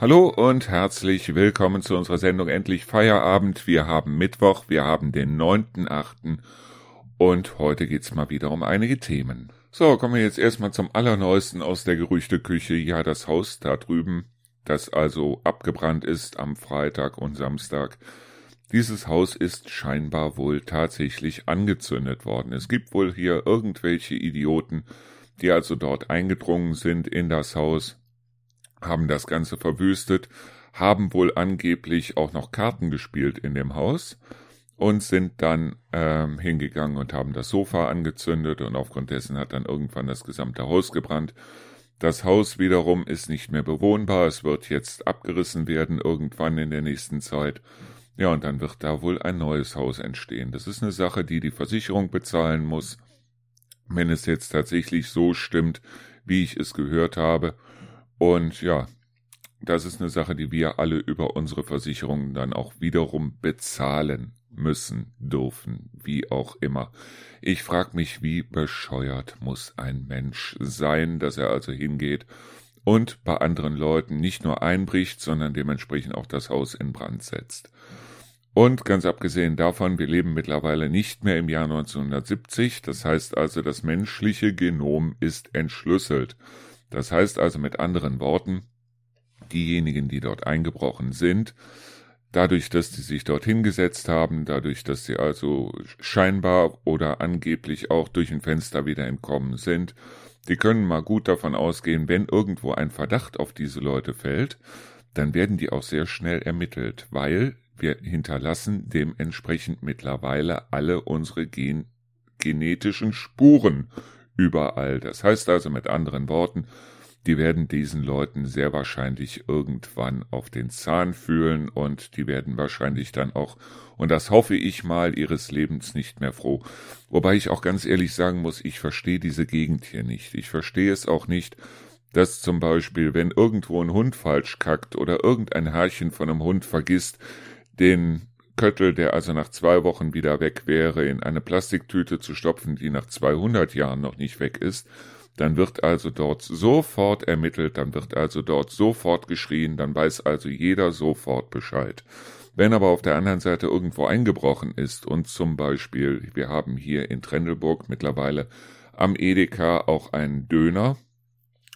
Hallo und herzlich willkommen zu unserer Sendung Endlich Feierabend. Wir haben Mittwoch, wir haben den 9.8. und heute geht's mal wieder um einige Themen. So, kommen wir jetzt erstmal zum Allerneuesten aus der Gerüchteküche. Ja, das Haus da drüben, das also abgebrannt ist am Freitag und Samstag. Dieses Haus ist scheinbar wohl tatsächlich angezündet worden. Es gibt wohl hier irgendwelche Idioten, die also dort eingedrungen sind in das Haus, haben das Ganze verwüstet, haben wohl angeblich auch noch Karten gespielt in dem Haus und sind dann ähm, hingegangen und haben das Sofa angezündet und aufgrund dessen hat dann irgendwann das gesamte Haus gebrannt. Das Haus wiederum ist nicht mehr bewohnbar, es wird jetzt abgerissen werden irgendwann in der nächsten Zeit. Ja, und dann wird da wohl ein neues Haus entstehen. Das ist eine Sache, die die Versicherung bezahlen muss, wenn es jetzt tatsächlich so stimmt, wie ich es gehört habe. Und ja, das ist eine Sache, die wir alle über unsere Versicherungen dann auch wiederum bezahlen müssen, dürfen, wie auch immer. Ich frage mich, wie bescheuert muss ein Mensch sein, dass er also hingeht und bei anderen Leuten nicht nur einbricht, sondern dementsprechend auch das Haus in Brand setzt. Und ganz abgesehen davon, wir leben mittlerweile nicht mehr im Jahr 1970, das heißt also, das menschliche Genom ist entschlüsselt. Das heißt also mit anderen Worten, diejenigen, die dort eingebrochen sind, dadurch, dass sie sich dort hingesetzt haben, dadurch, dass sie also scheinbar oder angeblich auch durch ein Fenster wieder entkommen sind, die können mal gut davon ausgehen, wenn irgendwo ein Verdacht auf diese Leute fällt, dann werden die auch sehr schnell ermittelt, weil wir hinterlassen dementsprechend mittlerweile alle unsere gen genetischen Spuren überall. Das heißt also mit anderen Worten, die werden diesen Leuten sehr wahrscheinlich irgendwann auf den Zahn fühlen und die werden wahrscheinlich dann auch, und das hoffe ich mal, ihres Lebens nicht mehr froh. Wobei ich auch ganz ehrlich sagen muss, ich verstehe diese Gegend hier nicht. Ich verstehe es auch nicht, dass zum Beispiel, wenn irgendwo ein Hund falsch kackt oder irgendein Herrchen von einem Hund vergisst, den Köttel, der also nach zwei Wochen wieder weg wäre, in eine Plastiktüte zu stopfen, die nach 200 Jahren noch nicht weg ist, dann wird also dort sofort ermittelt, dann wird also dort sofort geschrien, dann weiß also jeder sofort Bescheid. Wenn aber auf der anderen Seite irgendwo eingebrochen ist und zum Beispiel, wir haben hier in Trendelburg mittlerweile am Edeka auch einen Döner,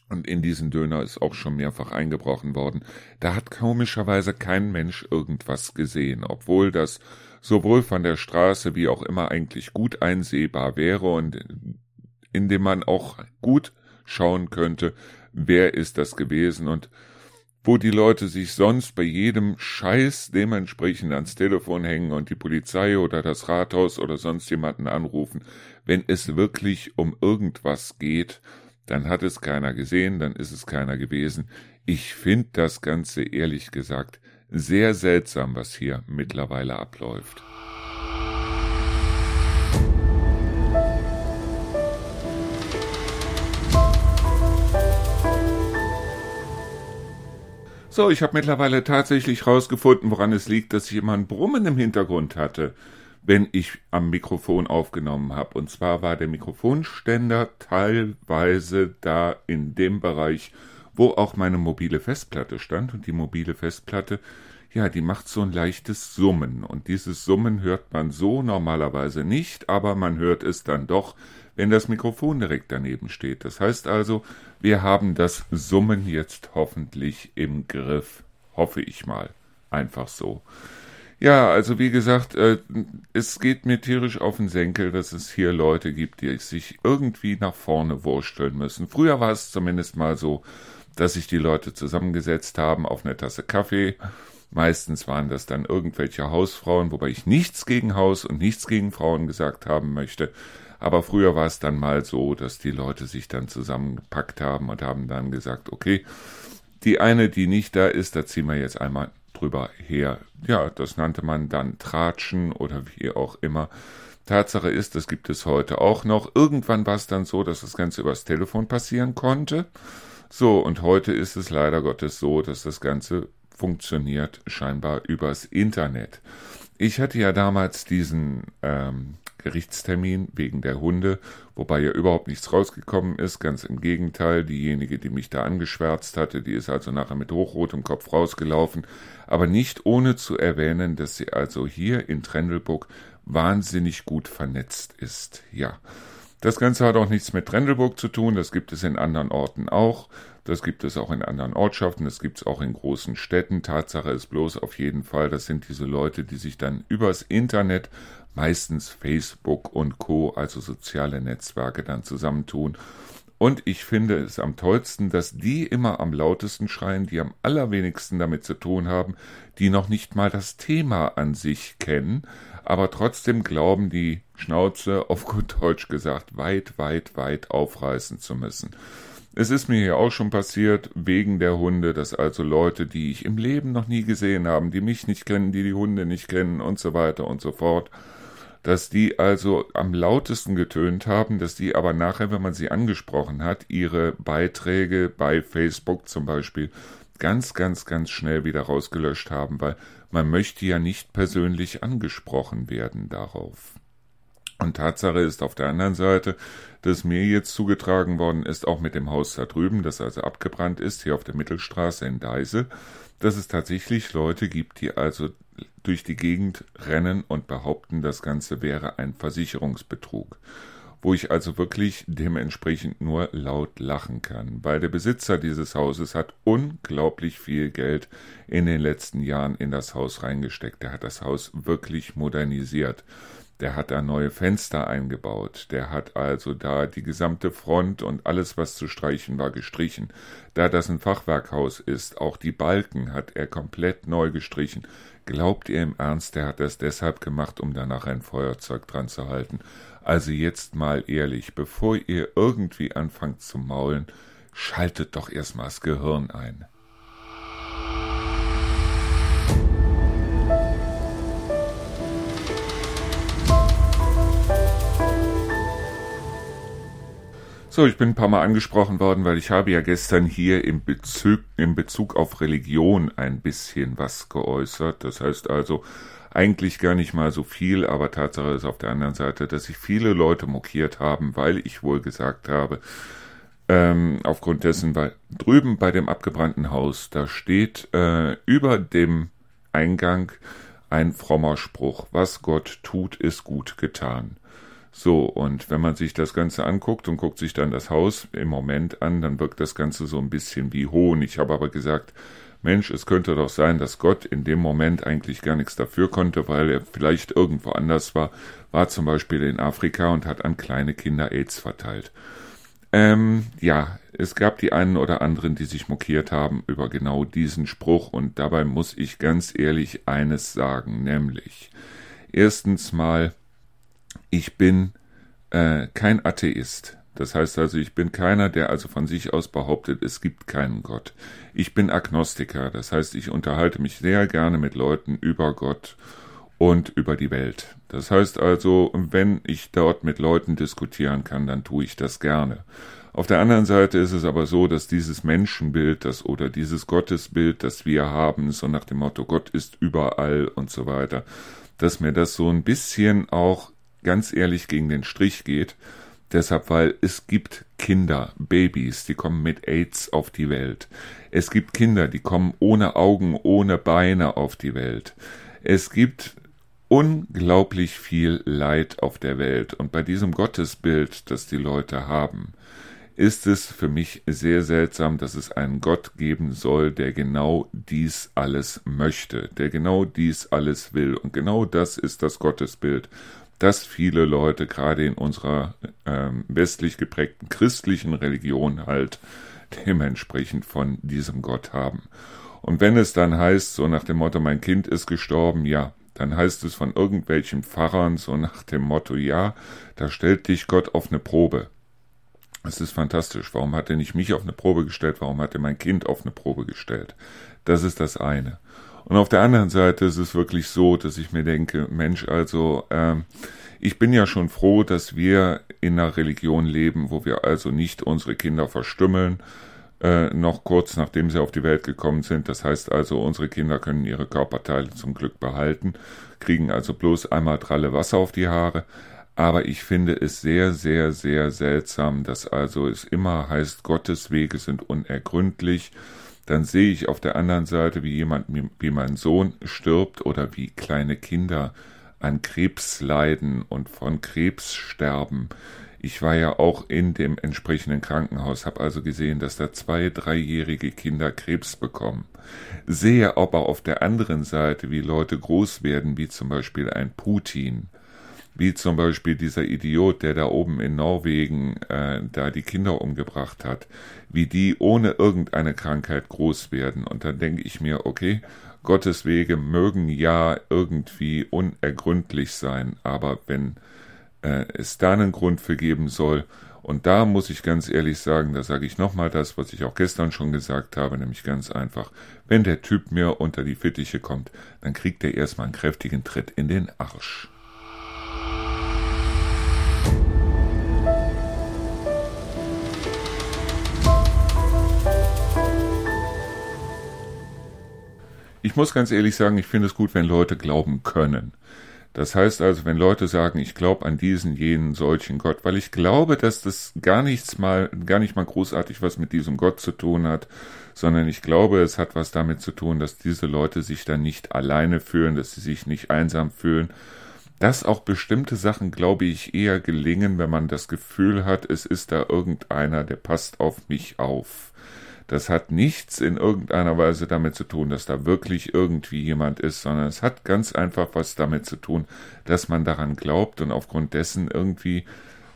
und in diesen Döner ist auch schon mehrfach eingebrochen worden. Da hat komischerweise kein Mensch irgendwas gesehen, obwohl das sowohl von der Straße wie auch immer eigentlich gut einsehbar wäre und in dem man auch gut schauen könnte, wer ist das gewesen und wo die Leute sich sonst bei jedem Scheiß dementsprechend ans Telefon hängen und die Polizei oder das Rathaus oder sonst jemanden anrufen, wenn es wirklich um irgendwas geht, dann hat es keiner gesehen, dann ist es keiner gewesen. Ich finde das Ganze ehrlich gesagt sehr seltsam, was hier mittlerweile abläuft. So, ich habe mittlerweile tatsächlich rausgefunden, woran es liegt, dass ich immer ein Brummen im Hintergrund hatte wenn ich am Mikrofon aufgenommen habe. Und zwar war der Mikrofonständer teilweise da in dem Bereich, wo auch meine mobile Festplatte stand. Und die mobile Festplatte, ja, die macht so ein leichtes Summen. Und dieses Summen hört man so normalerweise nicht, aber man hört es dann doch, wenn das Mikrofon direkt daneben steht. Das heißt also, wir haben das Summen jetzt hoffentlich im Griff. Hoffe ich mal. Einfach so. Ja, also wie gesagt, äh, es geht mir tierisch auf den Senkel, dass es hier Leute gibt, die sich irgendwie nach vorne wursteln müssen. Früher war es zumindest mal so, dass sich die Leute zusammengesetzt haben auf eine Tasse Kaffee. Meistens waren das dann irgendwelche Hausfrauen, wobei ich nichts gegen Haus und nichts gegen Frauen gesagt haben möchte. Aber früher war es dann mal so, dass die Leute sich dann zusammengepackt haben und haben dann gesagt, okay, die eine, die nicht da ist, da ziehen wir jetzt einmal drüber her. Ja, das nannte man dann Tratschen oder wie auch immer. Tatsache ist, das gibt es heute auch noch. Irgendwann war es dann so, dass das Ganze übers Telefon passieren konnte. So, und heute ist es leider Gottes so, dass das Ganze funktioniert scheinbar übers Internet. Ich hatte ja damals diesen ähm, Gerichtstermin wegen der Hunde, wobei ja überhaupt nichts rausgekommen ist. Ganz im Gegenteil, diejenige, die mich da angeschwärzt hatte, die ist also nachher mit hochrotem Kopf rausgelaufen, aber nicht ohne zu erwähnen, dass sie also hier in Trendelburg wahnsinnig gut vernetzt ist. Ja. Das Ganze hat auch nichts mit Trendelburg zu tun, das gibt es in anderen Orten auch. Das gibt es auch in anderen Ortschaften, das gibt es auch in großen Städten. Tatsache ist bloß auf jeden Fall, das sind diese Leute, die sich dann übers Internet, meistens Facebook und Co., also soziale Netzwerke, dann zusammentun. Und ich finde es am tollsten, dass die immer am lautesten schreien, die am allerwenigsten damit zu tun haben, die noch nicht mal das Thema an sich kennen, aber trotzdem glauben, die Schnauze, auf gut Deutsch gesagt, weit, weit, weit aufreißen zu müssen. Es ist mir ja auch schon passiert, wegen der Hunde, dass also Leute, die ich im Leben noch nie gesehen habe, die mich nicht kennen, die die Hunde nicht kennen und so weiter und so fort, dass die also am lautesten getönt haben, dass die aber nachher, wenn man sie angesprochen hat, ihre Beiträge bei Facebook zum Beispiel ganz, ganz, ganz schnell wieder rausgelöscht haben, weil man möchte ja nicht persönlich angesprochen werden darauf. Und Tatsache ist auf der anderen Seite, dass mir jetzt zugetragen worden ist, auch mit dem Haus da drüben, das also abgebrannt ist, hier auf der Mittelstraße in Deise, dass es tatsächlich Leute gibt, die also durch die Gegend rennen und behaupten, das Ganze wäre ein Versicherungsbetrug. Wo ich also wirklich dementsprechend nur laut lachen kann, weil der Besitzer dieses Hauses hat unglaublich viel Geld in den letzten Jahren in das Haus reingesteckt. Er hat das Haus wirklich modernisiert. Der hat da neue Fenster eingebaut. Der hat also da die gesamte Front und alles, was zu streichen war, gestrichen. Da das ein Fachwerkhaus ist, auch die Balken hat er komplett neu gestrichen. Glaubt ihr im Ernst, der hat das deshalb gemacht, um danach ein Feuerzeug dran zu halten? Also jetzt mal ehrlich, bevor ihr irgendwie anfangt zu maulen, schaltet doch erstmal das Gehirn ein. So, ich bin ein paar Mal angesprochen worden, weil ich habe ja gestern hier im Bezug, im Bezug auf Religion ein bisschen was geäußert. Das heißt also eigentlich gar nicht mal so viel, aber Tatsache ist auf der anderen Seite, dass sich viele Leute mokiert haben, weil ich wohl gesagt habe, ähm, aufgrund dessen, weil drüben bei dem abgebrannten Haus, da steht äh, über dem Eingang ein frommer Spruch, was Gott tut, ist gut getan. So, und wenn man sich das Ganze anguckt und guckt sich dann das Haus im Moment an, dann wirkt das Ganze so ein bisschen wie Hohn. Ich habe aber gesagt, Mensch, es könnte doch sein, dass Gott in dem Moment eigentlich gar nichts dafür konnte, weil er vielleicht irgendwo anders war, war zum Beispiel in Afrika und hat an kleine Kinder AIDS verteilt. Ähm, ja, es gab die einen oder anderen, die sich mokiert haben über genau diesen Spruch und dabei muss ich ganz ehrlich eines sagen, nämlich erstens mal, ich bin äh, kein Atheist. Das heißt also, ich bin keiner, der also von sich aus behauptet, es gibt keinen Gott. Ich bin Agnostiker, das heißt, ich unterhalte mich sehr gerne mit Leuten über Gott und über die Welt. Das heißt also, wenn ich dort mit Leuten diskutieren kann, dann tue ich das gerne. Auf der anderen Seite ist es aber so, dass dieses Menschenbild, das oder dieses Gottesbild, das wir haben, so nach dem Motto Gott ist überall und so weiter, dass mir das so ein bisschen auch ganz ehrlich gegen den Strich geht. Deshalb, weil es gibt Kinder, Babys, die kommen mit AIDS auf die Welt. Es gibt Kinder, die kommen ohne Augen, ohne Beine auf die Welt. Es gibt unglaublich viel Leid auf der Welt. Und bei diesem Gottesbild, das die Leute haben, ist es für mich sehr seltsam, dass es einen Gott geben soll, der genau dies alles möchte, der genau dies alles will. Und genau das ist das Gottesbild, dass viele Leute gerade in unserer ähm, westlich geprägten christlichen Religion halt dementsprechend von diesem Gott haben. Und wenn es dann heißt, so nach dem Motto, mein Kind ist gestorben, ja, dann heißt es von irgendwelchen Pfarrern so nach dem Motto, ja, da stellt dich Gott auf eine Probe. Es ist fantastisch. Warum hat er nicht mich auf eine Probe gestellt? Warum hat er mein Kind auf eine Probe gestellt? Das ist das eine. Und auf der anderen Seite ist es wirklich so, dass ich mir denke, Mensch, also ähm, ich bin ja schon froh, dass wir in einer Religion leben, wo wir also nicht unsere Kinder verstümmeln, äh, noch kurz nachdem sie auf die Welt gekommen sind. Das heißt also, unsere Kinder können ihre Körperteile zum Glück behalten, kriegen also bloß einmal dralle Wasser auf die Haare. Aber ich finde es sehr, sehr, sehr seltsam, dass also es immer heißt, Gottes Wege sind unergründlich. Dann sehe ich auf der anderen Seite, wie jemand, wie mein Sohn stirbt oder wie kleine Kinder an Krebs leiden und von Krebs sterben. Ich war ja auch in dem entsprechenden Krankenhaus, habe also gesehen, dass da zwei, dreijährige Kinder Krebs bekommen. Sehe aber auf der anderen Seite, wie Leute groß werden, wie zum Beispiel ein Putin, wie zum Beispiel dieser Idiot, der da oben in Norwegen äh, da die Kinder umgebracht hat, wie die ohne irgendeine Krankheit groß werden. Und dann denke ich mir, okay, Gottes Wege mögen ja irgendwie unergründlich sein, aber wenn äh, es da einen Grund für geben soll. Und da muss ich ganz ehrlich sagen, da sage ich nochmal das, was ich auch gestern schon gesagt habe, nämlich ganz einfach, wenn der Typ mir unter die Fittiche kommt, dann kriegt er erstmal einen kräftigen Tritt in den Arsch. Ich muss ganz ehrlich sagen, ich finde es gut, wenn Leute glauben können. Das heißt also, wenn Leute sagen, ich glaube an diesen, jenen, solchen Gott, weil ich glaube, dass das gar nichts mal, gar nicht mal großartig was mit diesem Gott zu tun hat, sondern ich glaube, es hat was damit zu tun, dass diese Leute sich dann nicht alleine fühlen, dass sie sich nicht einsam fühlen, dass auch bestimmte Sachen, glaube ich, eher gelingen, wenn man das Gefühl hat, es ist da irgendeiner, der passt auf mich auf. Das hat nichts in irgendeiner Weise damit zu tun, dass da wirklich irgendwie jemand ist, sondern es hat ganz einfach was damit zu tun, dass man daran glaubt und aufgrund dessen irgendwie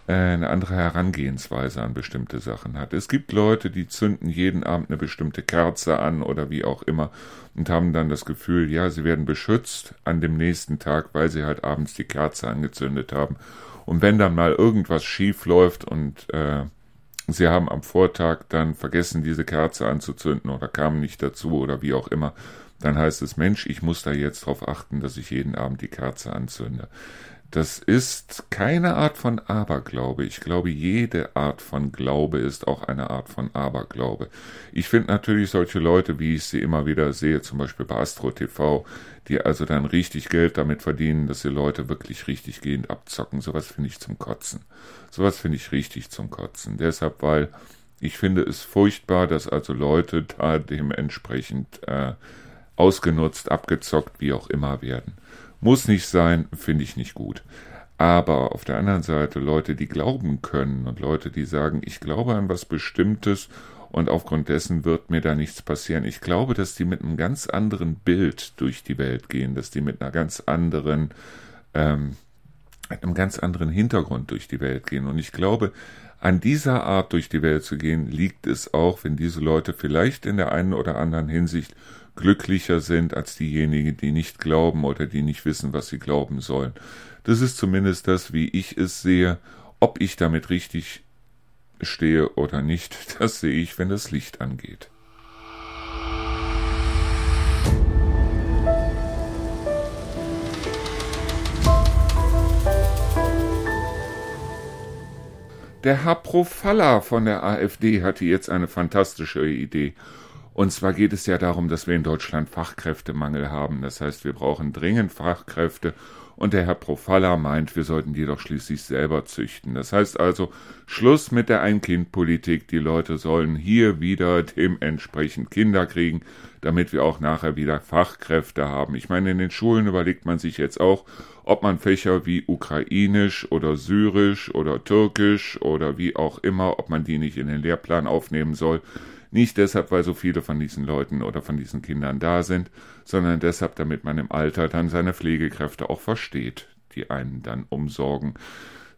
äh, eine andere Herangehensweise an bestimmte Sachen hat. Es gibt Leute, die zünden jeden Abend eine bestimmte Kerze an oder wie auch immer und haben dann das Gefühl, ja, sie werden beschützt an dem nächsten Tag, weil sie halt abends die Kerze angezündet haben. Und wenn dann mal irgendwas schief läuft und äh, Sie haben am Vortag dann vergessen, diese Kerze anzuzünden oder kamen nicht dazu oder wie auch immer. Dann heißt es, Mensch, ich muss da jetzt darauf achten, dass ich jeden Abend die Kerze anzünde. Das ist keine Art von Aberglaube. Ich glaube, jede Art von Glaube ist auch eine Art von Aberglaube. Ich finde natürlich solche Leute, wie ich sie immer wieder sehe, zum Beispiel bei Astro TV, die also dann richtig Geld damit verdienen, dass sie Leute wirklich richtig gehend abzocken. Sowas finde ich zum Kotzen. Sowas finde ich richtig zum Kotzen. Deshalb, weil ich finde es furchtbar, dass also Leute da dementsprechend äh, ausgenutzt, abgezockt, wie auch immer werden. Muss nicht sein, finde ich nicht gut. Aber auf der anderen Seite Leute, die glauben können und Leute, die sagen, ich glaube an was Bestimmtes und aufgrund dessen wird mir da nichts passieren. Ich glaube, dass die mit einem ganz anderen Bild durch die Welt gehen, dass die mit einer ganz anderen, ähm, einem ganz anderen Hintergrund durch die Welt gehen. Und ich glaube, an dieser Art durch die Welt zu gehen, liegt es auch, wenn diese Leute vielleicht in der einen oder anderen Hinsicht glücklicher sind als diejenigen, die nicht glauben oder die nicht wissen, was sie glauben sollen. Das ist zumindest das, wie ich es sehe. Ob ich damit richtig stehe oder nicht, das sehe ich, wenn das Licht angeht. Der Herr Profalla von der AfD hatte jetzt eine fantastische Idee. Und zwar geht es ja darum, dass wir in Deutschland Fachkräftemangel haben. Das heißt, wir brauchen dringend Fachkräfte. Und der Herr Profalla meint, wir sollten die doch schließlich selber züchten. Das heißt also, Schluss mit der Ein-Kind-Politik. Die Leute sollen hier wieder dementsprechend Kinder kriegen, damit wir auch nachher wieder Fachkräfte haben. Ich meine, in den Schulen überlegt man sich jetzt auch, ob man Fächer wie Ukrainisch oder Syrisch oder Türkisch oder wie auch immer, ob man die nicht in den Lehrplan aufnehmen soll. Nicht deshalb, weil so viele von diesen Leuten oder von diesen Kindern da sind, sondern deshalb, damit man im Alter dann seine Pflegekräfte auch versteht, die einen dann umsorgen.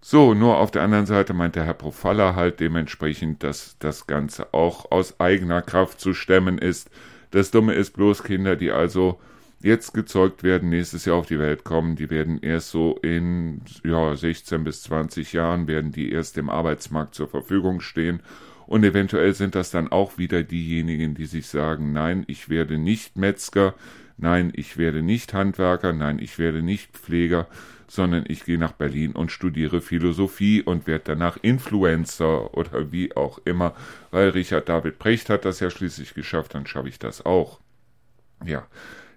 So, nur auf der anderen Seite meint der Herr Profalla halt dementsprechend, dass das Ganze auch aus eigener Kraft zu stemmen ist. Das Dumme ist bloß Kinder, die also jetzt gezeugt werden, nächstes Jahr auf die Welt kommen, die werden erst so in ja, 16 bis 20 Jahren, werden die erst im Arbeitsmarkt zur Verfügung stehen und eventuell sind das dann auch wieder diejenigen, die sich sagen, nein, ich werde nicht Metzger, nein, ich werde nicht Handwerker, nein, ich werde nicht Pfleger, sondern ich gehe nach Berlin und studiere Philosophie und werde danach Influencer oder wie auch immer, weil Richard David Precht hat das ja schließlich geschafft, dann schaffe ich das auch. Ja,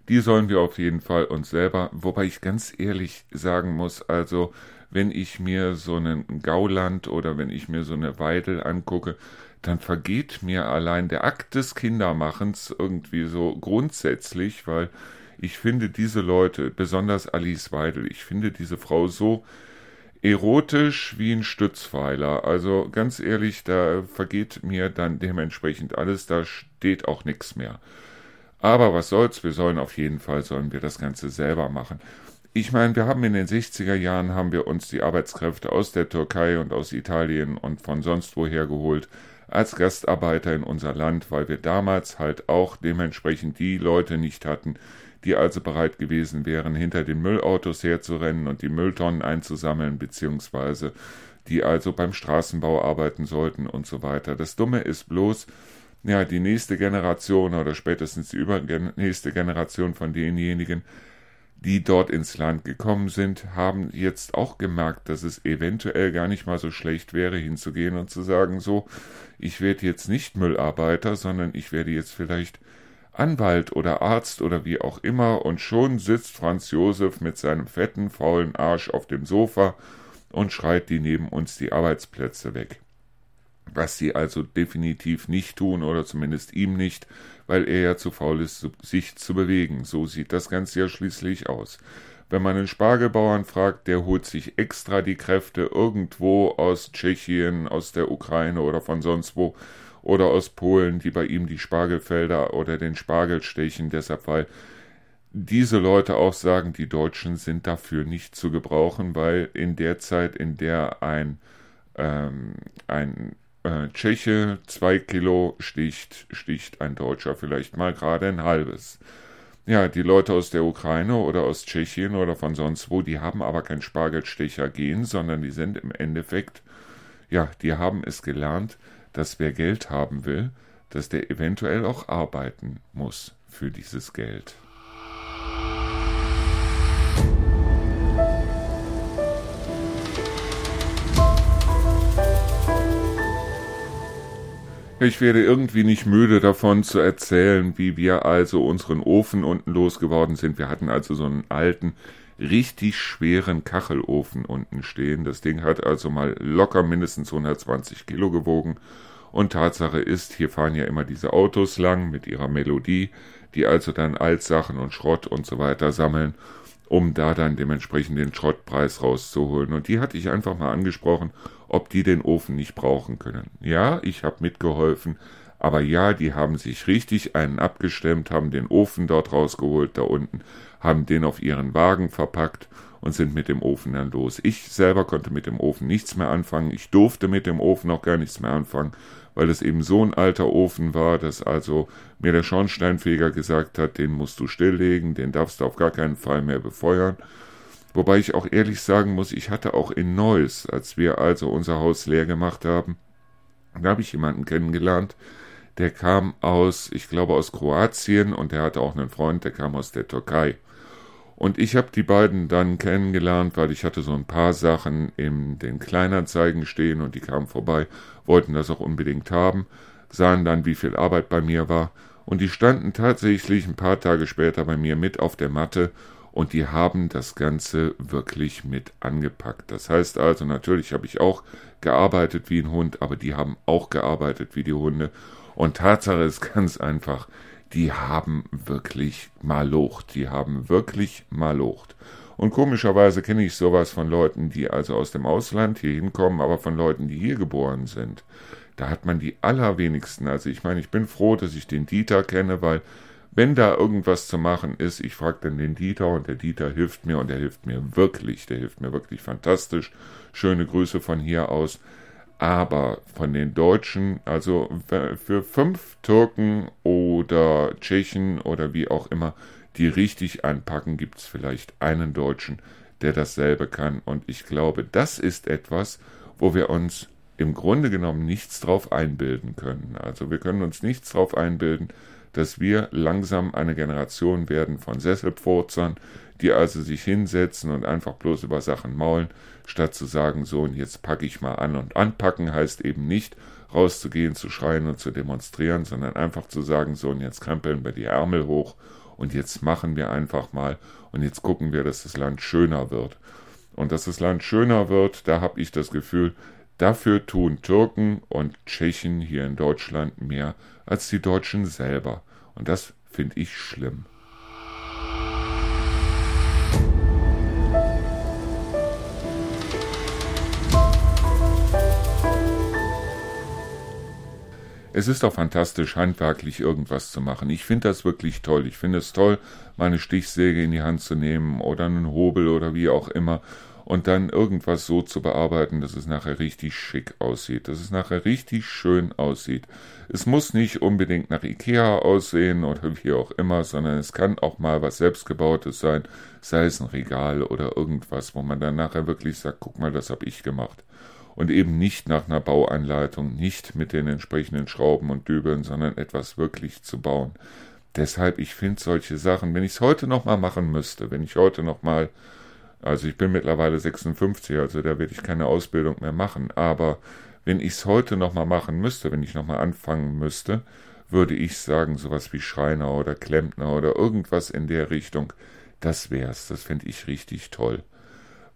die sollen wir auf jeden Fall uns selber, wobei ich ganz ehrlich sagen muss, also wenn ich mir so einen Gauland oder wenn ich mir so eine Weidel angucke, dann vergeht mir allein der Akt des Kindermachens irgendwie so grundsätzlich, weil ich finde diese Leute, besonders Alice Weidel, ich finde diese Frau so erotisch wie ein Stützpfeiler. Also ganz ehrlich, da vergeht mir dann dementsprechend alles, da steht auch nichts mehr. Aber was soll's, wir sollen auf jeden Fall, sollen wir das Ganze selber machen. Ich meine, wir haben in den 60er Jahren haben wir uns die Arbeitskräfte aus der Türkei und aus Italien und von sonst woher geholt als Gastarbeiter in unser Land, weil wir damals halt auch dementsprechend die Leute nicht hatten, die also bereit gewesen wären, hinter den Müllautos herzurennen und die Mülltonnen einzusammeln, beziehungsweise die also beim Straßenbau arbeiten sollten und so weiter. Das Dumme ist bloß, ja, die nächste Generation oder spätestens die übernächste Generation von denjenigen, die dort ins Land gekommen sind, haben jetzt auch gemerkt, dass es eventuell gar nicht mal so schlecht wäre, hinzugehen und zu sagen, so, ich werde jetzt nicht Müllarbeiter, sondern ich werde jetzt vielleicht Anwalt oder Arzt oder wie auch immer, und schon sitzt Franz Josef mit seinem fetten, faulen Arsch auf dem Sofa und schreit die neben uns die Arbeitsplätze weg. Was sie also definitiv nicht tun, oder zumindest ihm nicht, weil er ja zu faul ist, sich zu bewegen. So sieht das Ganze ja schließlich aus. Wenn man einen Spargelbauern fragt, der holt sich extra die Kräfte irgendwo aus Tschechien, aus der Ukraine oder von sonst wo, oder aus Polen, die bei ihm die Spargelfelder oder den Spargel stechen, deshalb weil diese Leute auch sagen, die Deutschen sind dafür nicht zu gebrauchen, weil in der Zeit, in der ein, ähm, ein äh, Tscheche zwei Kilo sticht, sticht ein Deutscher vielleicht mal gerade ein halbes. Ja, die Leute aus der Ukraine oder aus Tschechien oder von sonst wo, die haben aber kein Spargelstecher gehen, sondern die sind im Endeffekt, ja, die haben es gelernt, dass wer Geld haben will, dass der eventuell auch arbeiten muss für dieses Geld. Ich werde irgendwie nicht müde davon zu erzählen, wie wir also unseren Ofen unten losgeworden sind. Wir hatten also so einen alten, richtig schweren Kachelofen unten stehen. Das Ding hat also mal locker mindestens 120 Kilo gewogen. Und Tatsache ist, hier fahren ja immer diese Autos lang mit ihrer Melodie, die also dann Altsachen und Schrott und so weiter sammeln, um da dann dementsprechend den Schrottpreis rauszuholen. Und die hatte ich einfach mal angesprochen, ob die den Ofen nicht brauchen können. Ja, ich habe mitgeholfen, aber ja, die haben sich richtig einen abgestemmt, haben den Ofen dort rausgeholt, da unten, haben den auf ihren Wagen verpackt und sind mit dem Ofen dann los. Ich selber konnte mit dem Ofen nichts mehr anfangen. Ich durfte mit dem Ofen auch gar nichts mehr anfangen, weil es eben so ein alter Ofen war, dass also mir der Schornsteinfeger gesagt hat, den musst du stilllegen, den darfst du auf gar keinen Fall mehr befeuern. Wobei ich auch ehrlich sagen muss, ich hatte auch in Neuss, als wir also unser Haus leer gemacht haben, da habe ich jemanden kennengelernt, der kam aus, ich glaube aus Kroatien und der hatte auch einen Freund, der kam aus der Türkei. Und ich habe die beiden dann kennengelernt, weil ich hatte so ein paar Sachen in den Kleinanzeigen stehen und die kamen vorbei, wollten das auch unbedingt haben, sahen dann, wie viel Arbeit bei mir war und die standen tatsächlich ein paar Tage später bei mir mit auf der Matte und die haben das Ganze wirklich mit angepackt. Das heißt also, natürlich habe ich auch gearbeitet wie ein Hund, aber die haben auch gearbeitet wie die Hunde und Tatsache ist ganz einfach, die haben wirklich Malocht. Die haben wirklich Malocht. Und komischerweise kenne ich sowas von Leuten, die also aus dem Ausland hier hinkommen, aber von Leuten, die hier geboren sind. Da hat man die allerwenigsten. Also ich meine, ich bin froh, dass ich den Dieter kenne, weil wenn da irgendwas zu machen ist, ich frage dann den Dieter und der Dieter hilft mir und er hilft mir wirklich, der hilft mir wirklich fantastisch. Schöne Grüße von hier aus. Aber von den Deutschen, also für fünf Türken oder Tschechen oder wie auch immer, die richtig anpacken, gibt es vielleicht einen Deutschen, der dasselbe kann. Und ich glaube, das ist etwas, wo wir uns im Grunde genommen nichts drauf einbilden können. Also wir können uns nichts drauf einbilden, dass wir langsam eine Generation werden von Sesselpfurzern, die also sich hinsetzen und einfach bloß über Sachen maulen, statt zu sagen, so und jetzt packe ich mal an. Und anpacken heißt eben nicht rauszugehen, zu schreien und zu demonstrieren, sondern einfach zu sagen, so und jetzt krempeln wir die Ärmel hoch und jetzt machen wir einfach mal und jetzt gucken wir, dass das Land schöner wird. und dass das Land schöner wird, da habe ich das Gefühl, dafür tun Türken und Tschechen hier in Deutschland mehr als die Deutschen selber. Und das finde ich schlimm. Es ist auch fantastisch, handwerklich irgendwas zu machen. Ich finde das wirklich toll. Ich finde es toll, meine Stichsäge in die Hand zu nehmen oder einen Hobel oder wie auch immer und dann irgendwas so zu bearbeiten, dass es nachher richtig schick aussieht, dass es nachher richtig schön aussieht. Es muss nicht unbedingt nach Ikea aussehen oder wie auch immer, sondern es kann auch mal was selbstgebautes sein, sei es ein Regal oder irgendwas, wo man dann nachher wirklich sagt, guck mal, das habe ich gemacht und eben nicht nach einer Bauanleitung, nicht mit den entsprechenden Schrauben und Dübeln, sondern etwas wirklich zu bauen. Deshalb, ich finde solche Sachen, wenn ich es heute nochmal machen müsste, wenn ich heute nochmal, also ich bin mittlerweile 56, also da werde ich keine Ausbildung mehr machen, aber wenn ich es heute nochmal machen müsste, wenn ich nochmal anfangen müsste, würde ich sagen, sowas wie Schreiner oder Klempner oder irgendwas in der Richtung, das wär's, das fände ich richtig toll.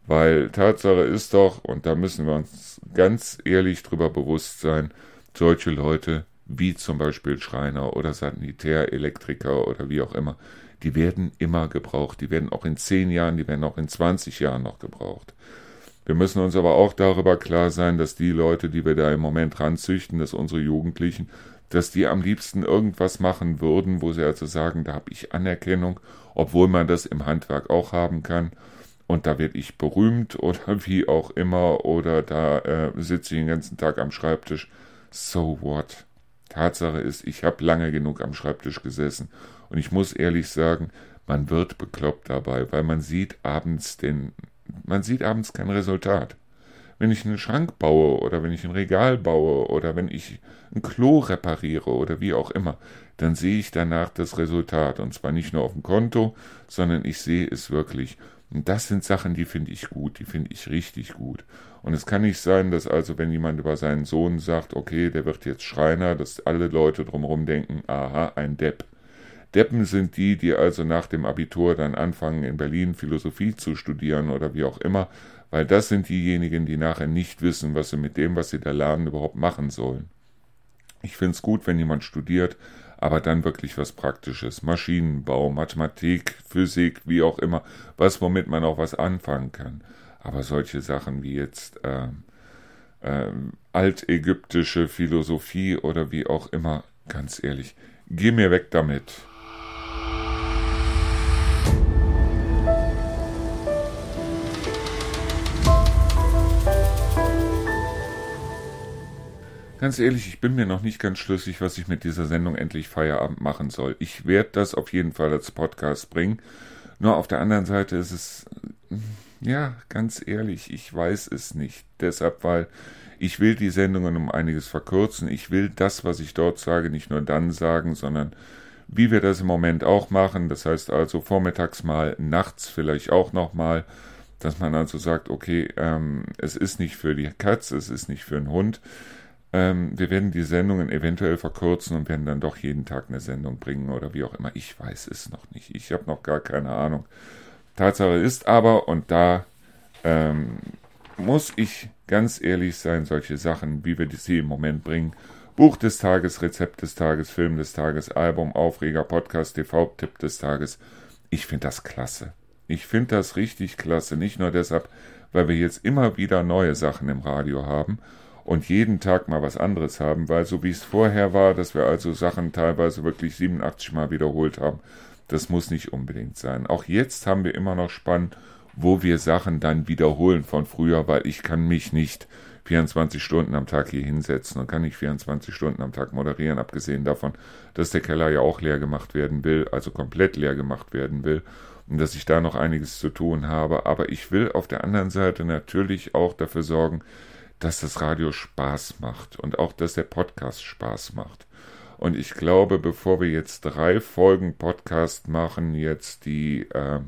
Weil Tatsache ist doch, und da müssen wir uns ganz ehrlich drüber bewusst sein, solche Leute wie zum Beispiel Schreiner oder Sanitäre,Elektriker oder wie auch immer, die werden immer gebraucht. Die werden auch in zehn Jahren, die werden auch in 20 Jahren noch gebraucht. Wir müssen uns aber auch darüber klar sein, dass die Leute, die wir da im Moment ranzüchten, dass unsere Jugendlichen, dass die am liebsten irgendwas machen würden, wo sie also sagen, da habe ich Anerkennung, obwohl man das im Handwerk auch haben kann und da werde ich berühmt oder wie auch immer oder da äh, sitze ich den ganzen Tag am Schreibtisch. So what? Tatsache ist, ich habe lange genug am Schreibtisch gesessen und ich muss ehrlich sagen, man wird bekloppt dabei, weil man sieht abends den, man sieht abends kein Resultat. Wenn ich einen Schrank baue oder wenn ich ein Regal baue oder wenn ich ein Klo repariere oder wie auch immer, dann sehe ich danach das Resultat und zwar nicht nur auf dem Konto, sondern ich sehe es wirklich. Und das sind Sachen, die finde ich gut, die finde ich richtig gut. Und es kann nicht sein, dass also, wenn jemand über seinen Sohn sagt, okay, der wird jetzt Schreiner, dass alle Leute drumherum denken, aha, ein Depp. Deppen sind die, die also nach dem Abitur dann anfangen, in Berlin Philosophie zu studieren oder wie auch immer, weil das sind diejenigen, die nachher nicht wissen, was sie mit dem, was sie da lernen, überhaupt machen sollen. Ich finde es gut, wenn jemand studiert, aber dann wirklich was Praktisches. Maschinenbau, Mathematik, Physik, wie auch immer, was womit man auch was anfangen kann. Aber solche Sachen wie jetzt äh, äh, altägyptische Philosophie oder wie auch immer, ganz ehrlich, geh mir weg damit. Ganz ehrlich, ich bin mir noch nicht ganz schlüssig, was ich mit dieser Sendung endlich Feierabend machen soll. Ich werde das auf jeden Fall als Podcast bringen. Nur auf der anderen Seite ist es, ja, ganz ehrlich, ich weiß es nicht. Deshalb, weil ich will die Sendungen um einiges verkürzen. Ich will das, was ich dort sage, nicht nur dann sagen, sondern wie wir das im Moment auch machen. Das heißt also vormittags mal, nachts vielleicht auch nochmal, dass man also sagt, okay, ähm, es ist nicht für die Katze, es ist nicht für den Hund. Ähm, wir werden die Sendungen eventuell verkürzen und werden dann doch jeden Tag eine Sendung bringen oder wie auch immer. Ich weiß es noch nicht. Ich habe noch gar keine Ahnung. Tatsache ist aber, und da ähm, muss ich ganz ehrlich sein, solche Sachen, wie wir sie im Moment bringen, Buch des Tages, Rezept des Tages, Film des Tages, Album, Aufreger, Podcast, TV-Tipp des Tages. Ich finde das klasse. Ich finde das richtig klasse. Nicht nur deshalb, weil wir jetzt immer wieder neue Sachen im Radio haben und jeden Tag mal was anderes haben, weil so wie es vorher war, dass wir also Sachen teilweise wirklich 87 Mal wiederholt haben, das muss nicht unbedingt sein. Auch jetzt haben wir immer noch Spannen, wo wir Sachen dann wiederholen von früher, weil ich kann mich nicht 24 Stunden am Tag hier hinsetzen und kann nicht 24 Stunden am Tag moderieren, abgesehen davon, dass der Keller ja auch leer gemacht werden will, also komplett leer gemacht werden will und dass ich da noch einiges zu tun habe. Aber ich will auf der anderen Seite natürlich auch dafür sorgen, dass das Radio Spaß macht und auch, dass der Podcast Spaß macht. Und ich glaube, bevor wir jetzt drei Folgen Podcast machen, jetzt die äh,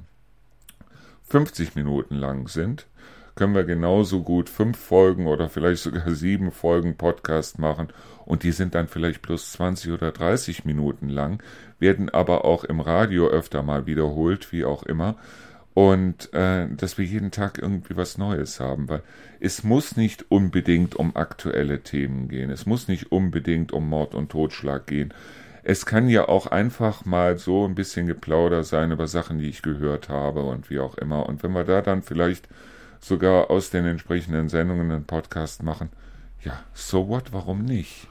50 Minuten lang sind, können wir genauso gut fünf Folgen oder vielleicht sogar sieben Folgen Podcast machen und die sind dann vielleicht plus 20 oder 30 Minuten lang, werden aber auch im Radio öfter mal wiederholt, wie auch immer. Und äh, dass wir jeden Tag irgendwie was Neues haben, weil es muss nicht unbedingt um aktuelle Themen gehen, es muss nicht unbedingt um Mord und Totschlag gehen. Es kann ja auch einfach mal so ein bisschen Geplauder sein über Sachen, die ich gehört habe und wie auch immer. Und wenn wir da dann vielleicht sogar aus den entsprechenden Sendungen einen Podcast machen, ja, so what, warum nicht?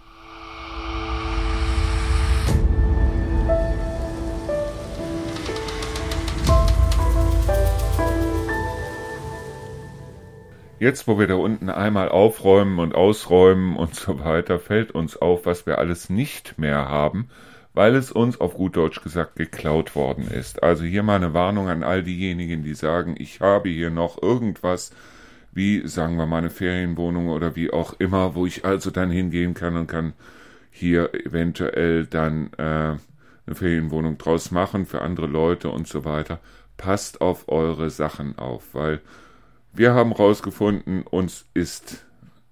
Jetzt, wo wir da unten einmal aufräumen und ausräumen und so weiter, fällt uns auf, was wir alles nicht mehr haben, weil es uns auf gut Deutsch gesagt geklaut worden ist. Also hier mal eine Warnung an all diejenigen, die sagen, ich habe hier noch irgendwas, wie sagen wir mal eine Ferienwohnung oder wie auch immer, wo ich also dann hingehen kann und kann hier eventuell dann äh, eine Ferienwohnung draus machen für andere Leute und so weiter. Passt auf eure Sachen auf, weil wir haben herausgefunden, uns ist,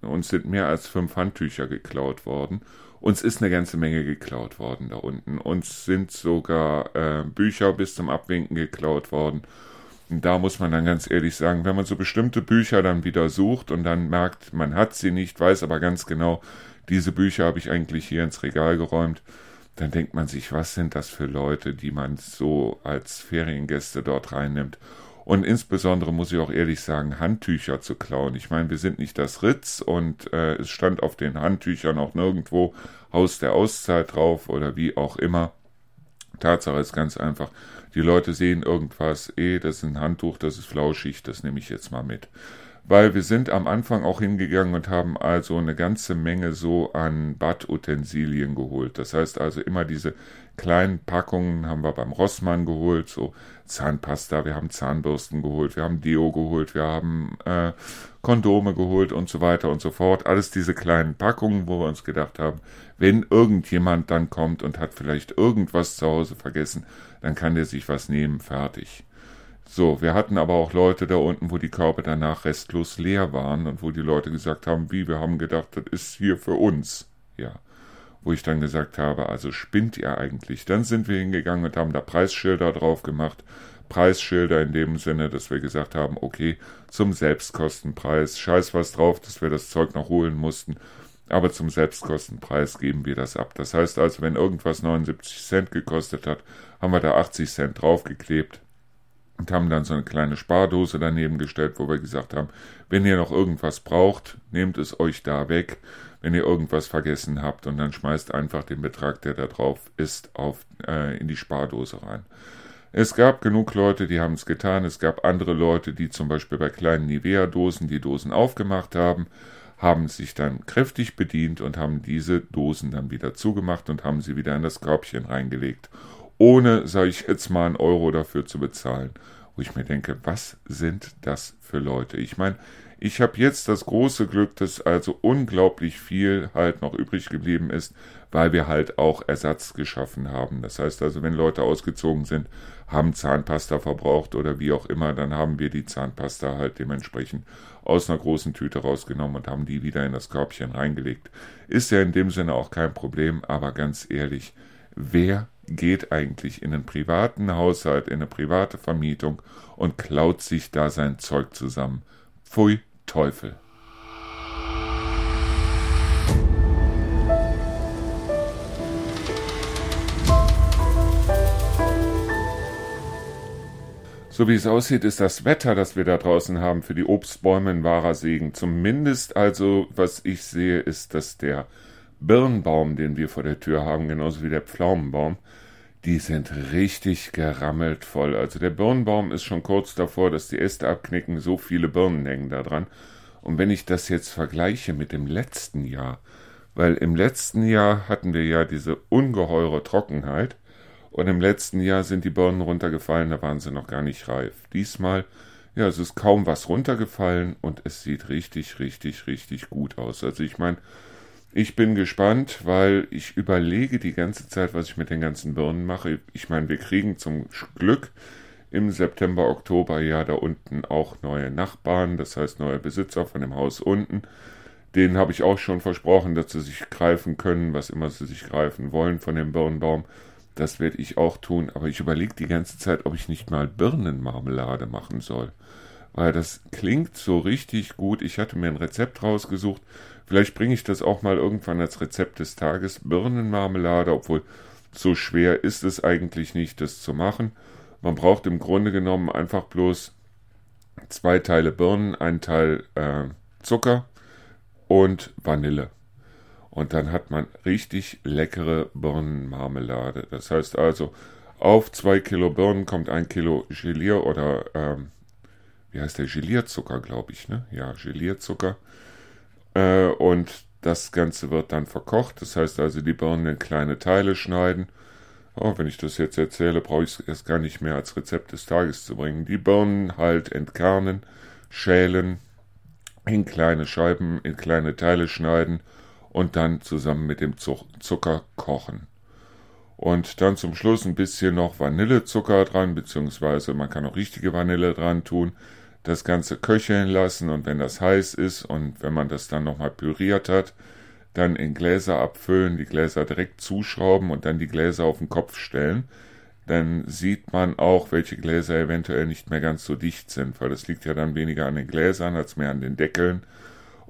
uns sind mehr als fünf Handtücher geklaut worden. Uns ist eine ganze Menge geklaut worden da unten. Uns sind sogar äh, Bücher bis zum Abwinken geklaut worden. Und da muss man dann ganz ehrlich sagen, wenn man so bestimmte Bücher dann wieder sucht und dann merkt, man hat sie nicht, weiß aber ganz genau, diese Bücher habe ich eigentlich hier ins Regal geräumt, dann denkt man sich, was sind das für Leute, die man so als Feriengäste dort reinnimmt. Und insbesondere muss ich auch ehrlich sagen, Handtücher zu klauen. Ich meine, wir sind nicht das Ritz und äh, es stand auf den Handtüchern auch nirgendwo Haus der Auszeit drauf oder wie auch immer. Tatsache ist ganz einfach, die Leute sehen irgendwas, eh, das ist ein Handtuch, das ist flauschig, das nehme ich jetzt mal mit weil wir sind am Anfang auch hingegangen und haben also eine ganze Menge so an Badutensilien geholt. Das heißt also immer diese kleinen Packungen haben wir beim Rossmann geholt, so Zahnpasta, wir haben Zahnbürsten geholt, wir haben Deo geholt, wir haben äh, Kondome geholt und so weiter und so fort. Alles diese kleinen Packungen, wo wir uns gedacht haben, wenn irgendjemand dann kommt und hat vielleicht irgendwas zu Hause vergessen, dann kann der sich was nehmen, fertig. So, wir hatten aber auch Leute da unten, wo die Körbe danach restlos leer waren und wo die Leute gesagt haben, wie, wir haben gedacht, das ist hier für uns. Ja. Wo ich dann gesagt habe, also spinnt ihr eigentlich? Dann sind wir hingegangen und haben da Preisschilder drauf gemacht. Preisschilder in dem Sinne, dass wir gesagt haben, okay, zum Selbstkostenpreis, scheiß was drauf, dass wir das Zeug noch holen mussten, aber zum Selbstkostenpreis geben wir das ab. Das heißt also, wenn irgendwas 79 Cent gekostet hat, haben wir da 80 Cent draufgeklebt und haben dann so eine kleine Spardose daneben gestellt, wo wir gesagt haben, wenn ihr noch irgendwas braucht, nehmt es euch da weg, wenn ihr irgendwas vergessen habt und dann schmeißt einfach den Betrag, der da drauf ist, auf, äh, in die Spardose rein. Es gab genug Leute, die haben es getan. Es gab andere Leute, die zum Beispiel bei kleinen Nivea-Dosen die Dosen aufgemacht haben, haben sich dann kräftig bedient und haben diese Dosen dann wieder zugemacht und haben sie wieder in das Körbchen reingelegt ohne, sage ich jetzt mal, einen Euro dafür zu bezahlen. Wo ich mir denke, was sind das für Leute? Ich meine, ich habe jetzt das große Glück, dass also unglaublich viel halt noch übrig geblieben ist, weil wir halt auch Ersatz geschaffen haben. Das heißt also, wenn Leute ausgezogen sind, haben Zahnpasta verbraucht oder wie auch immer, dann haben wir die Zahnpasta halt dementsprechend aus einer großen Tüte rausgenommen und haben die wieder in das Körbchen reingelegt. Ist ja in dem Sinne auch kein Problem, aber ganz ehrlich, wer geht eigentlich in einen privaten Haushalt, in eine private Vermietung und klaut sich da sein Zeug zusammen. Pfui Teufel. So wie es aussieht, ist das Wetter, das wir da draußen haben, für die Obstbäume ein wahrer Segen. Zumindest also, was ich sehe, ist, dass der Birnbaum, den wir vor der Tür haben, genauso wie der Pflaumenbaum, die sind richtig gerammelt voll. Also der Birnbaum ist schon kurz davor, dass die Äste abknicken, so viele Birnen hängen da dran. Und wenn ich das jetzt vergleiche mit dem letzten Jahr, weil im letzten Jahr hatten wir ja diese ungeheure Trockenheit und im letzten Jahr sind die Birnen runtergefallen, da waren sie noch gar nicht reif. Diesmal, ja, es ist kaum was runtergefallen und es sieht richtig, richtig, richtig gut aus. Also ich meine, ich bin gespannt, weil ich überlege die ganze Zeit, was ich mit den ganzen Birnen mache. Ich meine, wir kriegen zum Glück im September, Oktober ja da unten auch neue Nachbarn, das heißt neue Besitzer von dem Haus unten. Denen habe ich auch schon versprochen, dass sie sich greifen können, was immer sie sich greifen wollen von dem Birnbaum. Das werde ich auch tun, aber ich überlege die ganze Zeit, ob ich nicht mal Birnenmarmelade machen soll. Weil das klingt so richtig gut. Ich hatte mir ein Rezept rausgesucht. Vielleicht bringe ich das auch mal irgendwann als Rezept des Tages. Birnenmarmelade, obwohl so schwer ist es eigentlich nicht, das zu machen. Man braucht im Grunde genommen einfach bloß zwei Teile Birnen, ein Teil äh, Zucker und Vanille. Und dann hat man richtig leckere Birnenmarmelade. Das heißt also, auf zwei Kilo Birnen kommt ein Kilo Gelier oder ähm, wie heißt der Gelierzucker, glaube ich, ne? Ja, Gelierzucker. Äh, und das Ganze wird dann verkocht. Das heißt also, die Birnen in kleine Teile schneiden. Oh, wenn ich das jetzt erzähle, brauche ich es gar nicht mehr als Rezept des Tages zu bringen. Die Birnen halt entkernen, schälen, in kleine Scheiben, in kleine Teile schneiden und dann zusammen mit dem Zucker kochen. Und dann zum Schluss ein bisschen noch Vanillezucker dran, beziehungsweise man kann auch richtige Vanille dran tun. Das Ganze köcheln lassen und wenn das heiß ist und wenn man das dann nochmal püriert hat, dann in Gläser abfüllen, die Gläser direkt zuschrauben und dann die Gläser auf den Kopf stellen. Dann sieht man auch, welche Gläser eventuell nicht mehr ganz so dicht sind, weil das liegt ja dann weniger an den Gläsern als mehr an den Deckeln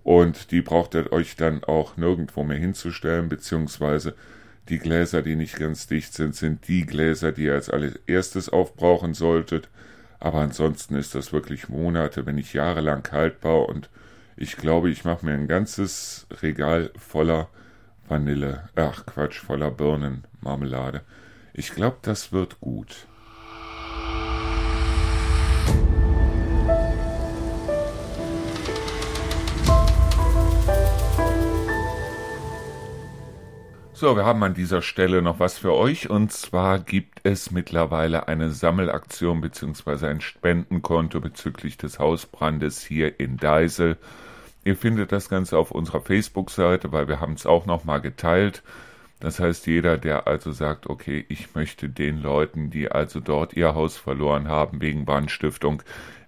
und die braucht ihr euch dann auch nirgendwo mehr hinzustellen, beziehungsweise die Gläser, die nicht ganz dicht sind, sind die Gläser, die ihr als allererstes aufbrauchen solltet. Aber ansonsten ist das wirklich Monate, wenn nicht jahrelang haltbar und ich glaube, ich mache mir ein ganzes Regal voller Vanille, ach Quatsch, voller Birnenmarmelade. Ich glaube, das wird gut. So, wir haben an dieser Stelle noch was für euch und zwar gibt es mittlerweile eine Sammelaktion bzw. ein Spendenkonto bezüglich des Hausbrandes hier in Deisel. Ihr findet das Ganze auf unserer Facebook-Seite, weil wir haben es auch nochmal geteilt. Das heißt, jeder, der also sagt, okay, ich möchte den Leuten, die also dort ihr Haus verloren haben wegen Brandstiftung,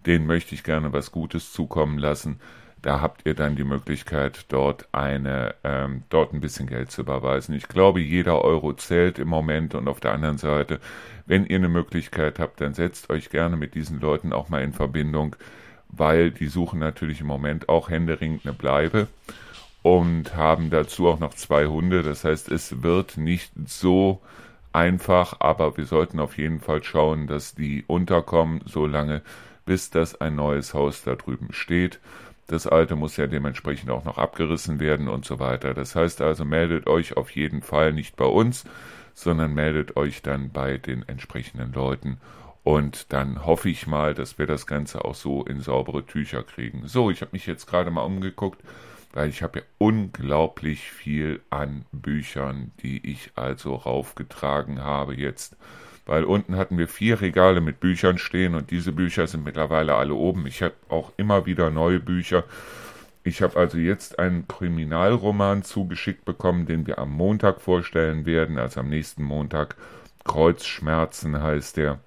denen möchte ich gerne was Gutes zukommen lassen da habt ihr dann die Möglichkeit, dort eine, ähm, dort ein bisschen Geld zu überweisen. Ich glaube, jeder Euro zählt im Moment und auf der anderen Seite, wenn ihr eine Möglichkeit habt, dann setzt euch gerne mit diesen Leuten auch mal in Verbindung, weil die suchen natürlich im Moment auch händeringend eine Bleibe und haben dazu auch noch zwei Hunde. Das heißt, es wird nicht so einfach, aber wir sollten auf jeden Fall schauen, dass die unterkommen, solange bis das ein neues Haus da drüben steht. Das alte muss ja dementsprechend auch noch abgerissen werden und so weiter. Das heißt also, meldet euch auf jeden Fall nicht bei uns, sondern meldet euch dann bei den entsprechenden Leuten. Und dann hoffe ich mal, dass wir das Ganze auch so in saubere Tücher kriegen. So, ich habe mich jetzt gerade mal umgeguckt, weil ich habe ja unglaublich viel an Büchern, die ich also raufgetragen habe jetzt weil unten hatten wir vier Regale mit Büchern stehen und diese Bücher sind mittlerweile alle oben. Ich habe auch immer wieder neue Bücher. Ich habe also jetzt einen Kriminalroman zugeschickt bekommen, den wir am Montag vorstellen werden, also am nächsten Montag. Kreuzschmerzen heißt der.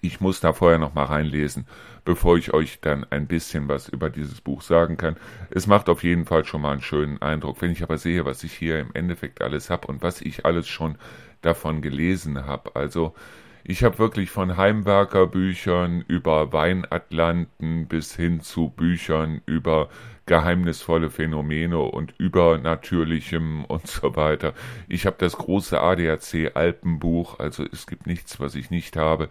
Ich muss da vorher noch mal reinlesen, bevor ich euch dann ein bisschen was über dieses Buch sagen kann. Es macht auf jeden Fall schon mal einen schönen Eindruck. Wenn ich aber sehe, was ich hier im Endeffekt alles habe und was ich alles schon davon gelesen habe. Also ich habe wirklich von Heimwerkerbüchern über Weinatlanten bis hin zu Büchern über geheimnisvolle Phänomene und übernatürlichem und so weiter. Ich habe das große ADAC Alpenbuch, also es gibt nichts, was ich nicht habe.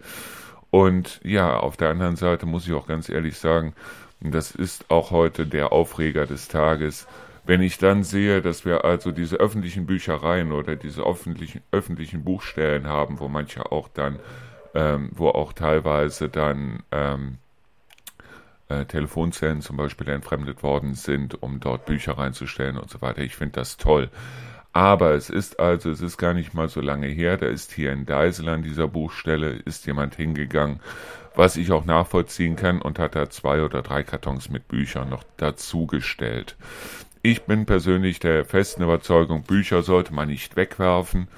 Und ja, auf der anderen Seite muss ich auch ganz ehrlich sagen, das ist auch heute der Aufreger des Tages. Wenn ich dann sehe, dass wir also diese öffentlichen Büchereien oder diese öffentlichen, öffentlichen Buchstellen haben, wo manche auch dann, ähm, wo auch teilweise dann ähm, äh, Telefonzellen zum Beispiel entfremdet worden sind, um dort Bücher reinzustellen und so weiter. Ich finde das toll. Aber es ist also, es ist gar nicht mal so lange her, da ist hier in Deisel an dieser Buchstelle, ist jemand hingegangen, was ich auch nachvollziehen kann und hat da zwei oder drei Kartons mit Büchern noch dazugestellt. Ich bin persönlich der festen Überzeugung, Bücher sollte man nicht wegwerfen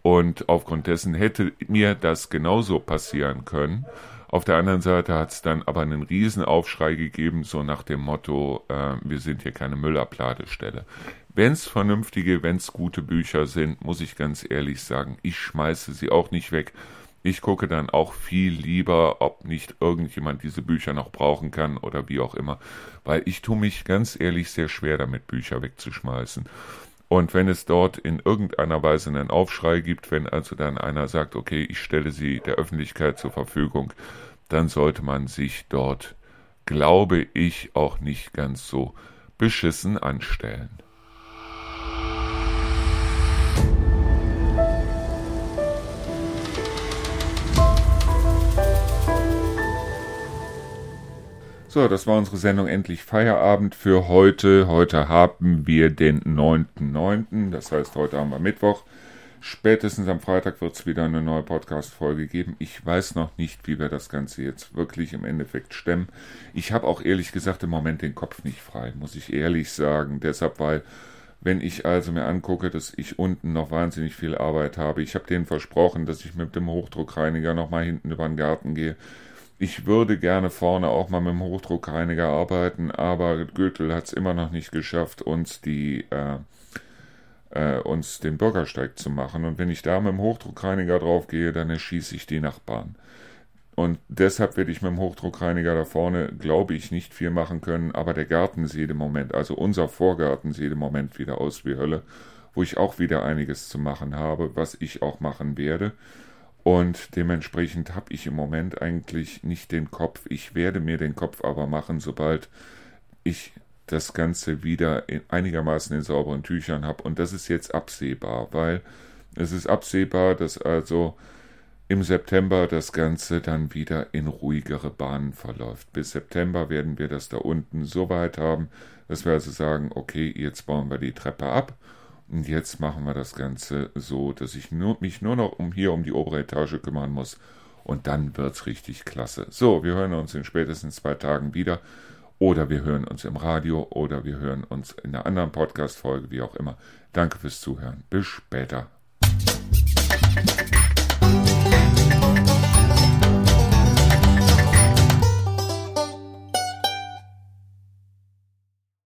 und aufgrund dessen hätte mir das genauso passieren können. Auf der anderen Seite hat es dann aber einen Riesenaufschrei gegeben, so nach dem Motto, äh, wir sind hier keine Müllabladestelle. Wenn es vernünftige, wenn es gute Bücher sind, muss ich ganz ehrlich sagen, ich schmeiße sie auch nicht weg. Ich gucke dann auch viel lieber, ob nicht irgendjemand diese Bücher noch brauchen kann oder wie auch immer, weil ich tue mich ganz ehrlich sehr schwer damit, Bücher wegzuschmeißen. Und wenn es dort in irgendeiner Weise einen Aufschrei gibt, wenn also dann einer sagt, okay, ich stelle sie der Öffentlichkeit zur Verfügung, dann sollte man sich dort, glaube ich, auch nicht ganz so beschissen anstellen. So, das war unsere Sendung Endlich Feierabend für heute. Heute haben wir den 9.9., das heißt, heute haben wir Mittwoch. Spätestens am Freitag wird es wieder eine neue Podcast-Folge geben. Ich weiß noch nicht, wie wir das Ganze jetzt wirklich im Endeffekt stemmen. Ich habe auch ehrlich gesagt im Moment den Kopf nicht frei, muss ich ehrlich sagen. Deshalb, weil, wenn ich also mir angucke, dass ich unten noch wahnsinnig viel Arbeit habe, ich habe denen versprochen, dass ich mit dem Hochdruckreiniger nochmal hinten über den Garten gehe ich würde gerne vorne auch mal mit dem Hochdruckreiniger arbeiten, aber Gürtel hat es immer noch nicht geschafft, uns die äh, äh, uns den Bürgersteig zu machen. Und wenn ich da mit dem Hochdruckreiniger drauf gehe, dann erschieße ich die Nachbarn. Und deshalb werde ich mit dem Hochdruckreiniger da vorne, glaube ich, nicht viel machen können. Aber der Garten sieht im Moment, also unser Vorgarten sieht im Moment wieder aus wie Hölle, wo ich auch wieder einiges zu machen habe, was ich auch machen werde. Und dementsprechend habe ich im Moment eigentlich nicht den Kopf. Ich werde mir den Kopf aber machen, sobald ich das Ganze wieder in, einigermaßen in sauberen Tüchern habe. Und das ist jetzt absehbar, weil es ist absehbar, dass also im September das Ganze dann wieder in ruhigere Bahnen verläuft. Bis September werden wir das da unten so weit haben, dass wir also sagen, okay, jetzt bauen wir die Treppe ab und jetzt machen wir das Ganze so, dass ich nur, mich nur noch um hier um die obere Etage kümmern muss. Und dann wird's richtig klasse. So, wir hören uns in spätestens zwei Tagen wieder. Oder wir hören uns im Radio oder wir hören uns in einer anderen Podcast-Folge, wie auch immer. Danke fürs Zuhören. Bis später.